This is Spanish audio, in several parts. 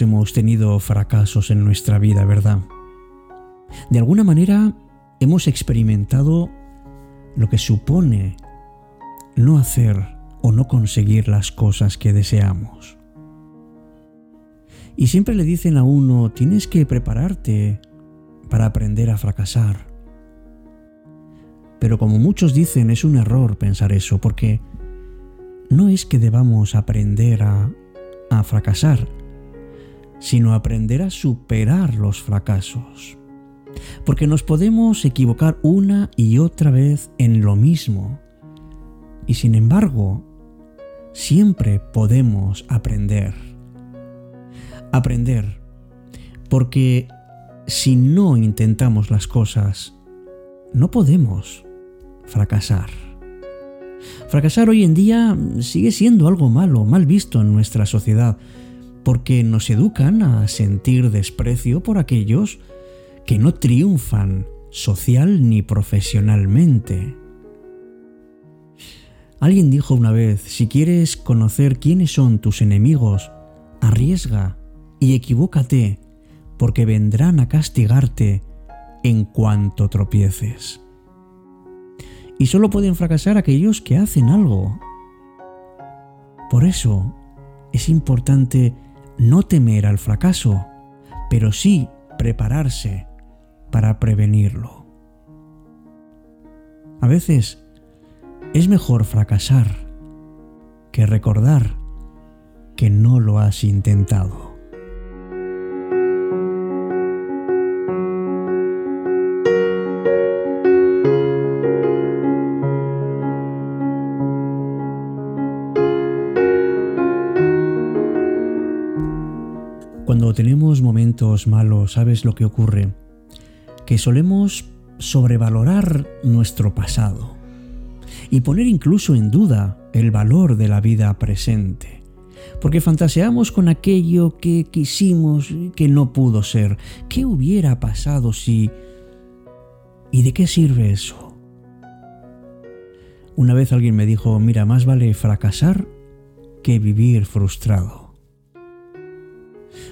Hemos tenido fracasos en nuestra vida, ¿verdad? De alguna manera hemos experimentado lo que supone no hacer o no conseguir las cosas que deseamos. Y siempre le dicen a uno, tienes que prepararte para aprender a fracasar. Pero como muchos dicen, es un error pensar eso, porque no es que debamos aprender a fracasar, sino aprender a superar los fracasos. Porque nos podemos equivocar una y otra vez en lo mismo. Y sin embargo, siempre podemos aprender. Aprender. Porque si no intentamos las cosas, no podemos fracasar. Fracasar hoy en día sigue siendo algo malo, mal visto en nuestra sociedad, porque nos educan a sentir desprecio por aquellos que no triunfan social ni profesionalmente. Alguien dijo una vez, si quieres conocer quiénes son tus enemigos, arriesga y equivócate, porque vendrán a castigarte en cuanto tropieces. Y solo pueden fracasar aquellos que hacen algo. Por eso es importante no temer al fracaso, pero sí prepararse para prevenirlo. A veces es mejor fracasar que recordar que no lo has intentado. Momentos malos, ¿sabes lo que ocurre? Que solemos sobrevalorar nuestro pasado y poner incluso en duda el valor de la vida presente. Porque fantaseamos con aquello que quisimos que no pudo ser. ¿Qué hubiera pasado si... ¿Y de qué sirve eso? Una vez alguien me dijo, mira, más vale fracasar que vivir frustrado.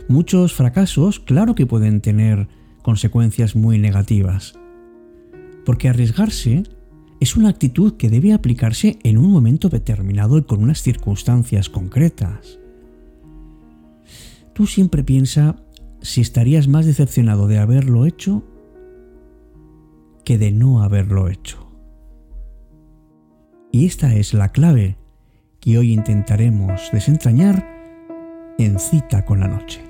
Muchos fracasos, claro que pueden tener consecuencias muy negativas, porque arriesgarse es una actitud que debe aplicarse en un momento determinado y con unas circunstancias concretas. Tú siempre piensa si estarías más decepcionado de haberlo hecho que de no haberlo hecho. Y esta es la clave que hoy intentaremos desentrañar en cita con la noche.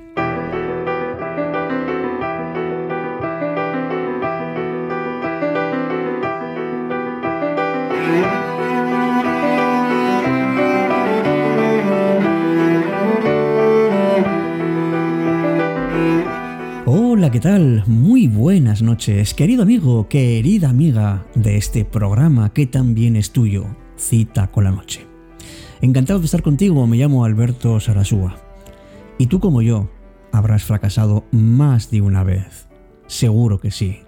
Hola, ¿qué tal? Muy buenas noches, querido amigo, querida amiga de este programa que también es tuyo, Cita con la Noche. Encantado de estar contigo, me llamo Alberto Sarasúa. Y tú como yo, habrás fracasado más de una vez. Seguro que sí.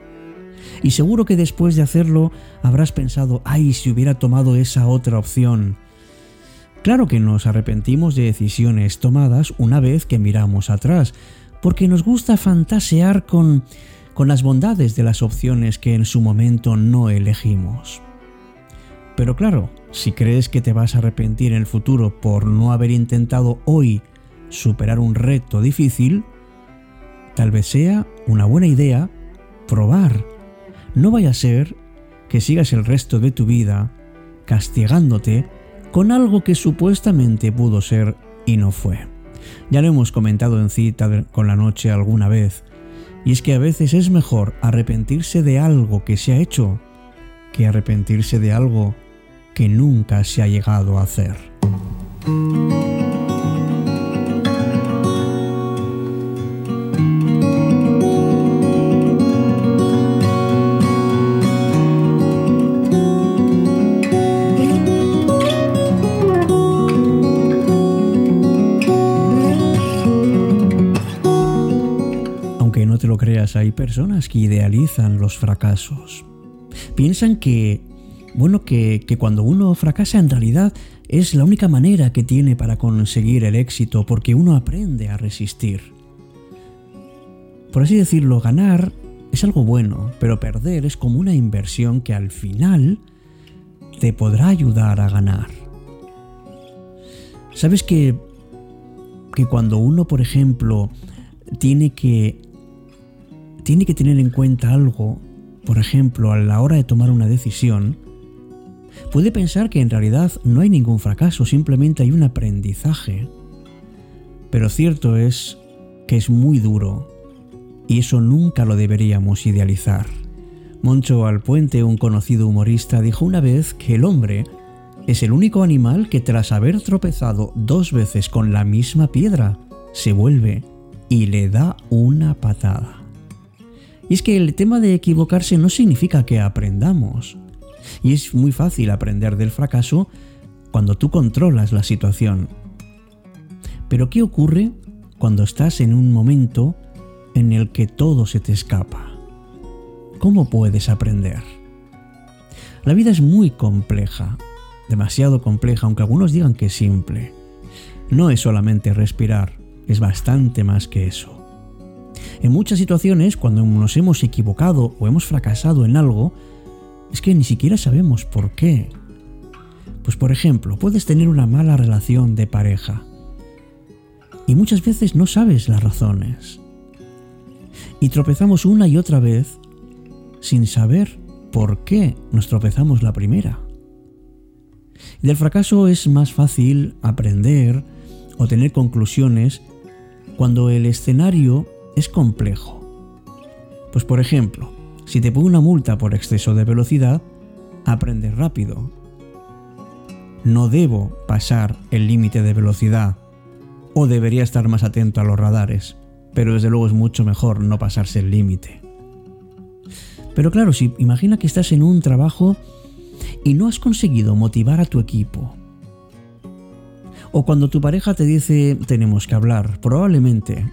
Y seguro que después de hacerlo habrás pensado, ay, si hubiera tomado esa otra opción. Claro que nos arrepentimos de decisiones tomadas una vez que miramos atrás, porque nos gusta fantasear con, con las bondades de las opciones que en su momento no elegimos. Pero claro, si crees que te vas a arrepentir en el futuro por no haber intentado hoy superar un reto difícil, tal vez sea una buena idea probar. No vaya a ser que sigas el resto de tu vida castigándote con algo que supuestamente pudo ser y no fue. Ya lo hemos comentado en cita con la noche alguna vez, y es que a veces es mejor arrepentirse de algo que se ha hecho que arrepentirse de algo que nunca se ha llegado a hacer. Hay personas que idealizan los fracasos. Piensan que, bueno, que, que cuando uno fracasa en realidad es la única manera que tiene para conseguir el éxito porque uno aprende a resistir. Por así decirlo, ganar es algo bueno, pero perder es como una inversión que al final te podrá ayudar a ganar. ¿Sabes que, que cuando uno, por ejemplo, tiene que, tiene que tener en cuenta algo, por ejemplo, a la hora de tomar una decisión, puede pensar que en realidad no hay ningún fracaso, simplemente hay un aprendizaje. Pero cierto es que es muy duro y eso nunca lo deberíamos idealizar. Moncho Alpuente, un conocido humorista, dijo una vez que el hombre es el único animal que tras haber tropezado dos veces con la misma piedra, se vuelve y le da una patada. Y es que el tema de equivocarse no significa que aprendamos. Y es muy fácil aprender del fracaso cuando tú controlas la situación. Pero ¿qué ocurre cuando estás en un momento en el que todo se te escapa? ¿Cómo puedes aprender? La vida es muy compleja, demasiado compleja, aunque algunos digan que es simple. No es solamente respirar, es bastante más que eso. En muchas situaciones, cuando nos hemos equivocado o hemos fracasado en algo, es que ni siquiera sabemos por qué. Pues por ejemplo, puedes tener una mala relación de pareja y muchas veces no sabes las razones. Y tropezamos una y otra vez sin saber por qué nos tropezamos la primera. del fracaso es más fácil aprender o tener conclusiones cuando el escenario es complejo. Pues por ejemplo, si te pongo una multa por exceso de velocidad, aprendes rápido. No debo pasar el límite de velocidad o debería estar más atento a los radares, pero desde luego es mucho mejor no pasarse el límite. Pero claro, si imagina que estás en un trabajo y no has conseguido motivar a tu equipo, o cuando tu pareja te dice tenemos que hablar, probablemente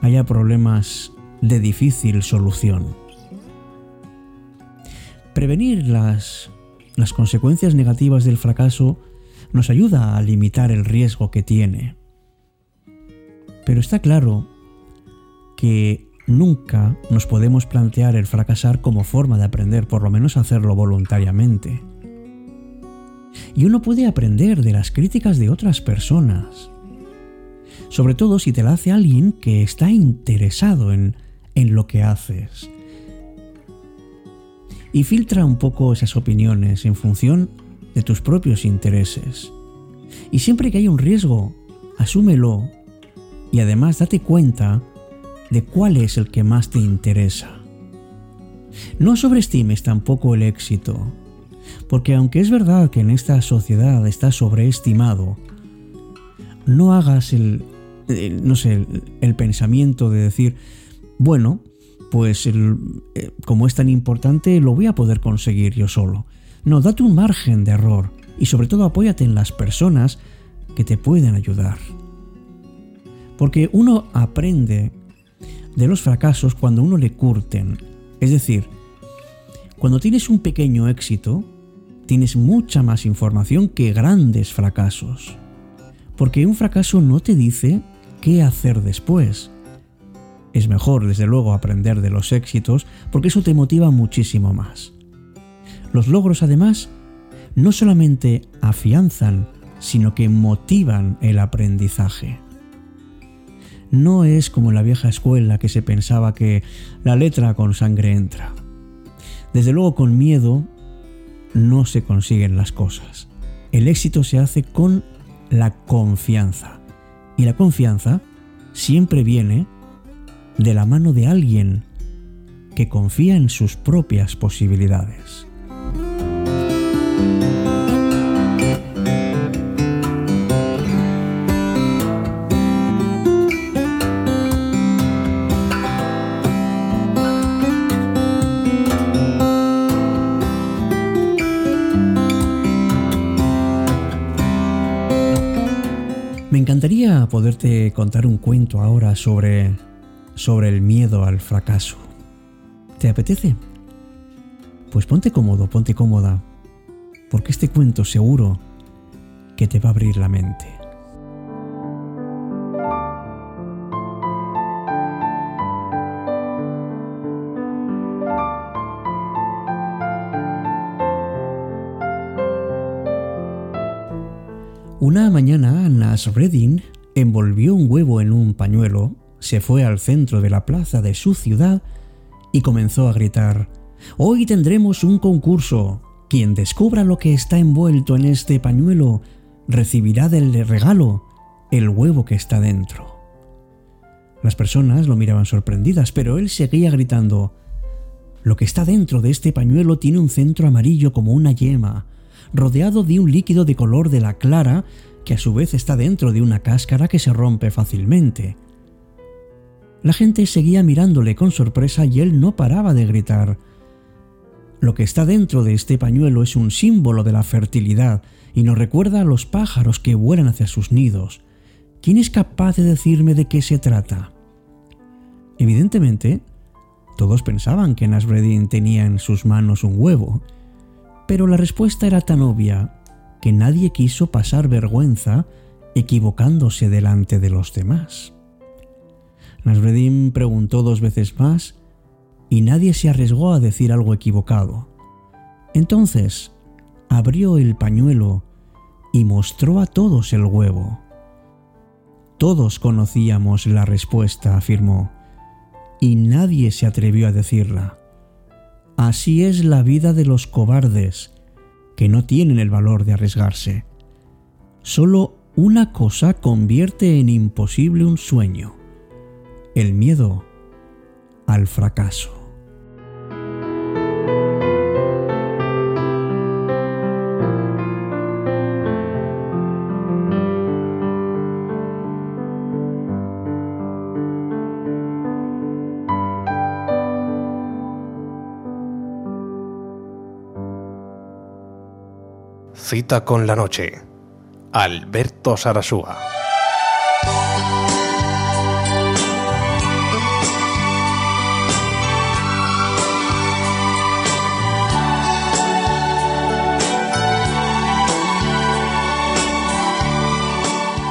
haya problemas de difícil solución. Prevenir las, las consecuencias negativas del fracaso nos ayuda a limitar el riesgo que tiene. Pero está claro que nunca nos podemos plantear el fracasar como forma de aprender, por lo menos hacerlo voluntariamente. Y uno puede aprender de las críticas de otras personas, sobre todo si te la hace alguien que está interesado en, en lo que haces. Y filtra un poco esas opiniones en función de tus propios intereses. Y siempre que hay un riesgo, asúmelo y además date cuenta de cuál es el que más te interesa. No sobreestimes tampoco el éxito, porque aunque es verdad que en esta sociedad está sobreestimado, no hagas el, no sé, el, pensamiento de decir, bueno, pues eh, como es tan importante, lo voy a poder conseguir yo solo. No, date un margen de error y sobre todo apóyate en las personas que te pueden ayudar. Porque uno aprende de los fracasos cuando uno le curten. Es decir, cuando tienes un pequeño éxito, tienes mucha más información que grandes fracasos. Porque un fracaso no te dice qué hacer después. Es mejor, desde luego, aprender de los éxitos porque eso te motiva muchísimo más. Los logros, además, no solamente afianzan, sino que motivan el aprendizaje. No es como en la vieja escuela que se pensaba que la letra con sangre entra. Desde luego con miedo no se consiguen las cosas. El éxito se hace con la confianza. Y la confianza siempre viene de la mano de alguien que confía en sus propias posibilidades. Poderte contar un cuento ahora sobre, sobre el miedo al fracaso. ¿Te apetece? Pues ponte cómodo, ponte cómoda, porque este cuento seguro que te va a abrir la mente. Una mañana Nasreddin envolvió un huevo en un pañuelo, se fue al centro de la plaza de su ciudad y comenzó a gritar, Hoy tendremos un concurso. Quien descubra lo que está envuelto en este pañuelo recibirá del regalo el huevo que está dentro. Las personas lo miraban sorprendidas, pero él seguía gritando, Lo que está dentro de este pañuelo tiene un centro amarillo como una yema, rodeado de un líquido de color de la clara que a su vez está dentro de una cáscara que se rompe fácilmente. La gente seguía mirándole con sorpresa y él no paraba de gritar. Lo que está dentro de este pañuelo es un símbolo de la fertilidad y nos recuerda a los pájaros que vuelan hacia sus nidos. ¿Quién es capaz de decirme de qué se trata? Evidentemente, todos pensaban que Nasreddin tenía en sus manos un huevo, pero la respuesta era tan obvia que nadie quiso pasar vergüenza equivocándose delante de los demás. Nasreddin preguntó dos veces más y nadie se arriesgó a decir algo equivocado. Entonces abrió el pañuelo y mostró a todos el huevo. Todos conocíamos la respuesta, afirmó, y nadie se atrevió a decirla. Así es la vida de los cobardes, que no tienen el valor de arriesgarse. Solo una cosa convierte en imposible un sueño, el miedo al fracaso. Cita con la noche. Alberto Sarasúa.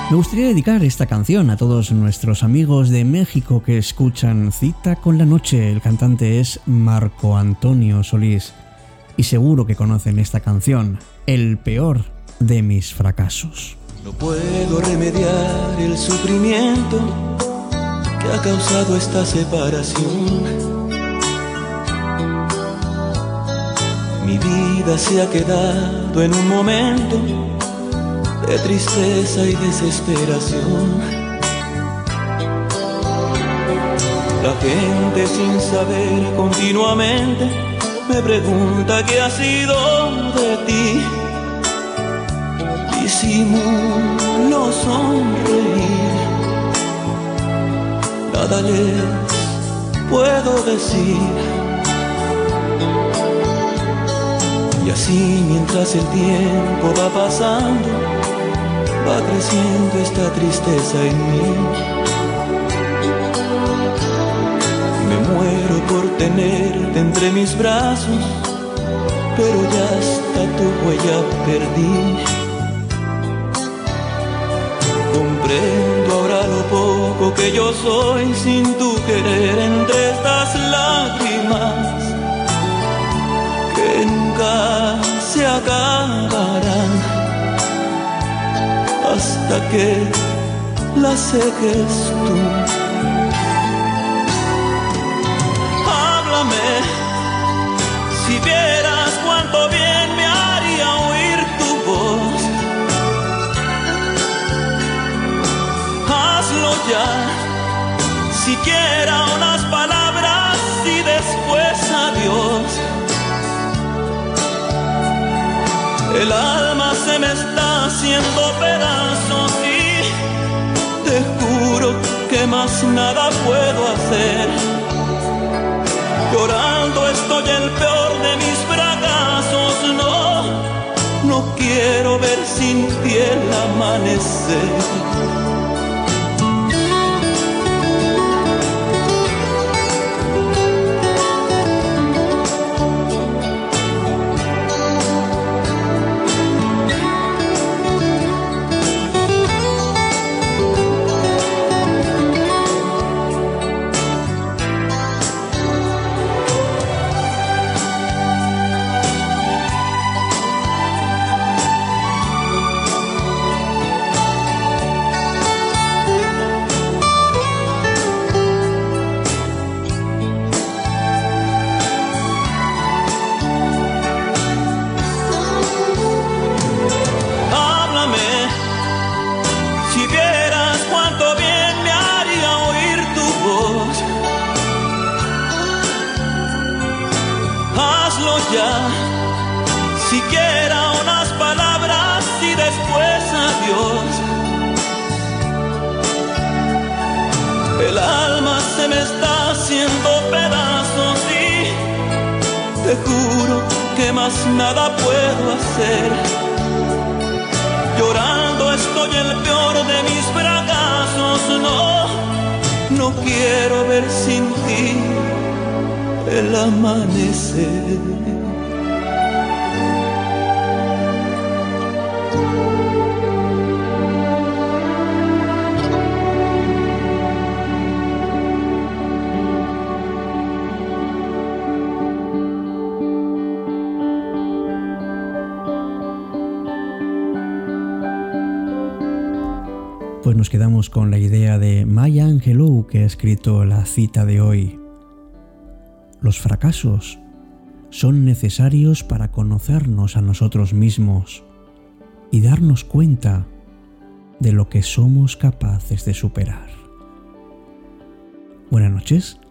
Me gustaría dedicar esta canción a todos nuestros amigos de México que escuchan Cita con la Noche. El cantante es Marco Antonio Solís y seguro que conocen esta canción el peor de mis fracasos. No puedo remediar el sufrimiento que ha causado esta separación. Mi vida se ha quedado en un momento de tristeza y desesperación. La gente sin saber continuamente me pregunta qué ha sido de ti disimulo sonreír. Nada les puedo decir. Y así mientras el tiempo va pasando, va creciendo esta tristeza en mí. Me muero por tenerte entre mis brazos, pero ya hasta tu huella perdí. Comprendo ahora lo poco que yo soy sin tu querer entre estas lágrimas que nunca se acabarán hasta que las seques tú. Háblame si vieras El alma se me está haciendo pedazos y te juro que más nada puedo hacer. Llorando estoy el peor de mis fracasos, no, no quiero ver sin ti el amanecer. Después adiós. El alma se me está haciendo pedazos y te juro que más nada puedo hacer. Llorando estoy el peor de mis fracasos, no, no quiero ver sin ti el amanecer. Nos quedamos con la idea de Maya Angelou que ha escrito la cita de hoy. Los fracasos son necesarios para conocernos a nosotros mismos y darnos cuenta de lo que somos capaces de superar. Buenas noches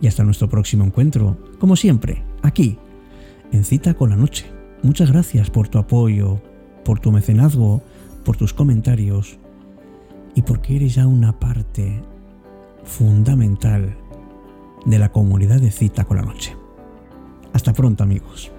y hasta nuestro próximo encuentro, como siempre, aquí, en Cita con la Noche. Muchas gracias por tu apoyo, por tu mecenazgo, por tus comentarios y porque eres ya una parte fundamental de la comunidad de cita con la noche. Hasta pronto amigos.